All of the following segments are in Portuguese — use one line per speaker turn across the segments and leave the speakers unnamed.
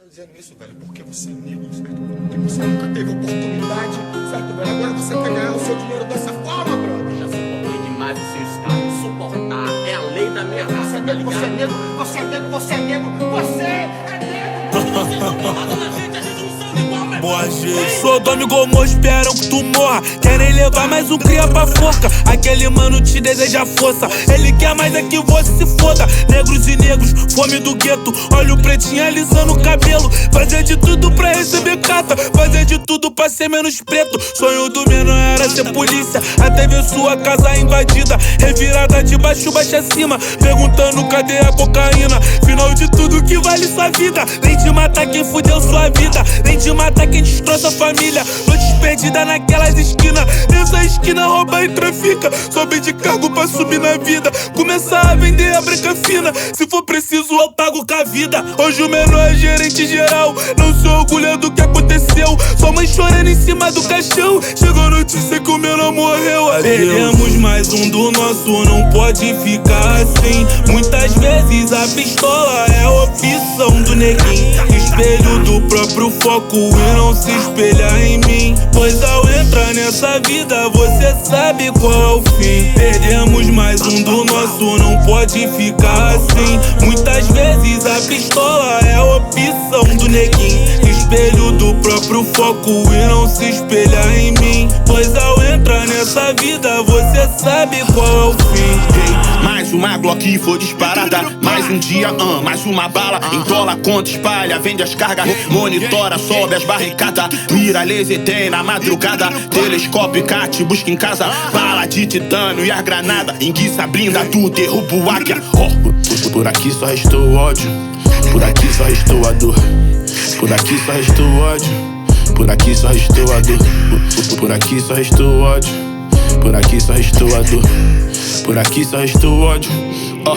tá dizendo isso, velho, porque você é negro, certo? Porque você nunca teve oportunidade, certo, velho? Agora você quer ganhar o seu dinheiro dessa forma, brother.
Já suportei demais o seu estado. Suportar é a lei da minha raça,
Você é
tá
negro, você é
ligado?
negro, você é negro, você é negro, você é negro!
Gente.
Sou dono Gomô, esperam que tu morra. Querem levar mais um cria pra forca. Aquele mano te deseja força. Ele quer mais é que você se foda. Negros e negros, fome do gueto. Olha o pretinho alisando o cabelo. Fazer de tudo pra receber carta. Fazer de tudo pra ser menos preto. Sonho do menor era ser polícia. Até ver sua casa invadida. Revirada de baixo, baixo acima. Perguntando cadê a cocaína. Final que vale sua vida. Nem de matar quem fudeu sua vida. Nem de matar quem destroça a família. Noites perdidas naquelas esquinas. Nessa esquina rouba e trafica. Sobe de cargo pra subir na vida. Começar a vender a branca fina. Se for preciso, eu pago com a vida. Hoje o menor é gerente geral. Não se orgulha do que aconteceu. Sua mãe chorando em cima do caixão. Chegou a notícia que o menor morreu. Adeus. Perdemos mais um do nosso, não pode ficar assim. Muitas vezes a pistola é a opção do neguinho. Espelho do próprio foco e não se espelhar em mim. Pois ao entrar nessa vida, você sabe qual é o fim. Perdemos mais um do nosso, não pode ficar assim. Muitas vezes a pistola é a opção do neguinho. Espelho do próprio foco e não se espelhar em mim. Pois ao entrar nessa vida, você sabe qual é o fim.
Mais uma Glock foi disparada. Mais um dia, ah, mais uma bala. Entola, conta, espalha, vende as cargas. Monitora, sobe as barricadas. Mira, laser, tem na madrugada. Telescópio, cat, busca em casa. Bala de titânio e as granadas. Enguiça, blinda, tu derruba o águia. Ó, por aqui só restou ódio. Por aqui só restou a dor. Por aqui só restou ódio. Por aqui só restou a dor. Por- aqui só restou ódio. Por aqui só restou a dor. Por aqui só restou ódio. Ó.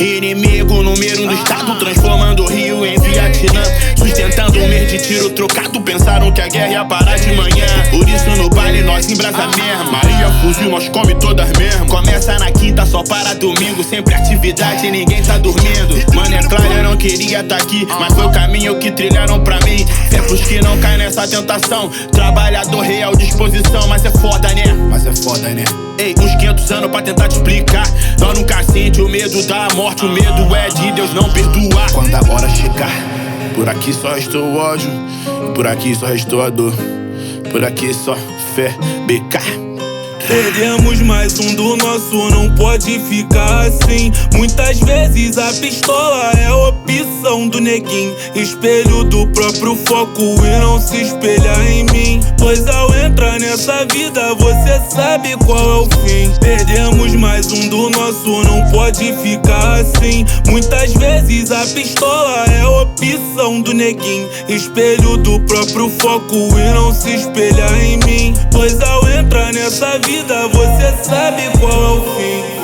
Inimigo número um do estado, transformando o Rio em Vietnã. Sustentando um mês de tiro trocado, pensaram que a guerra ia parar de manhã. Por isso no baile nós embrasa mesmo. Maria fuzil, nós come todas mesmo. Começa na quinta, só para domingo. Sempre atividade ninguém tá dormindo. Mano, é claro, eu não queria tá aqui, mas foi o caminho que trilharam pra pros que não caem nessa tentação. Trabalhador real disposição, mas é foda, né? Mas é foda, né? Ei, uns 500 anos pra tentar te explicar. Nós nunca sente o medo da morte. O medo é de Deus não perdoar. Quando a hora chegar, por aqui só restou ódio. Por aqui só restou a dor. Por aqui só fé, BK.
Perdemos mais um do nosso, não pode ficar assim. Muitas vezes a pistola é opção do neguinho. Espelho do próprio foco e não se espelhar em mim. Pois ao entrar nessa vida, você sabe qual é o fim. Perdemos mais um do nosso, não pode ficar assim. Muitas vezes a pistola é a opção do neguinho. Espelho do próprio foco e não se espelhar em mim. Pois ao entrar nessa vida, você sabe qual é o fim.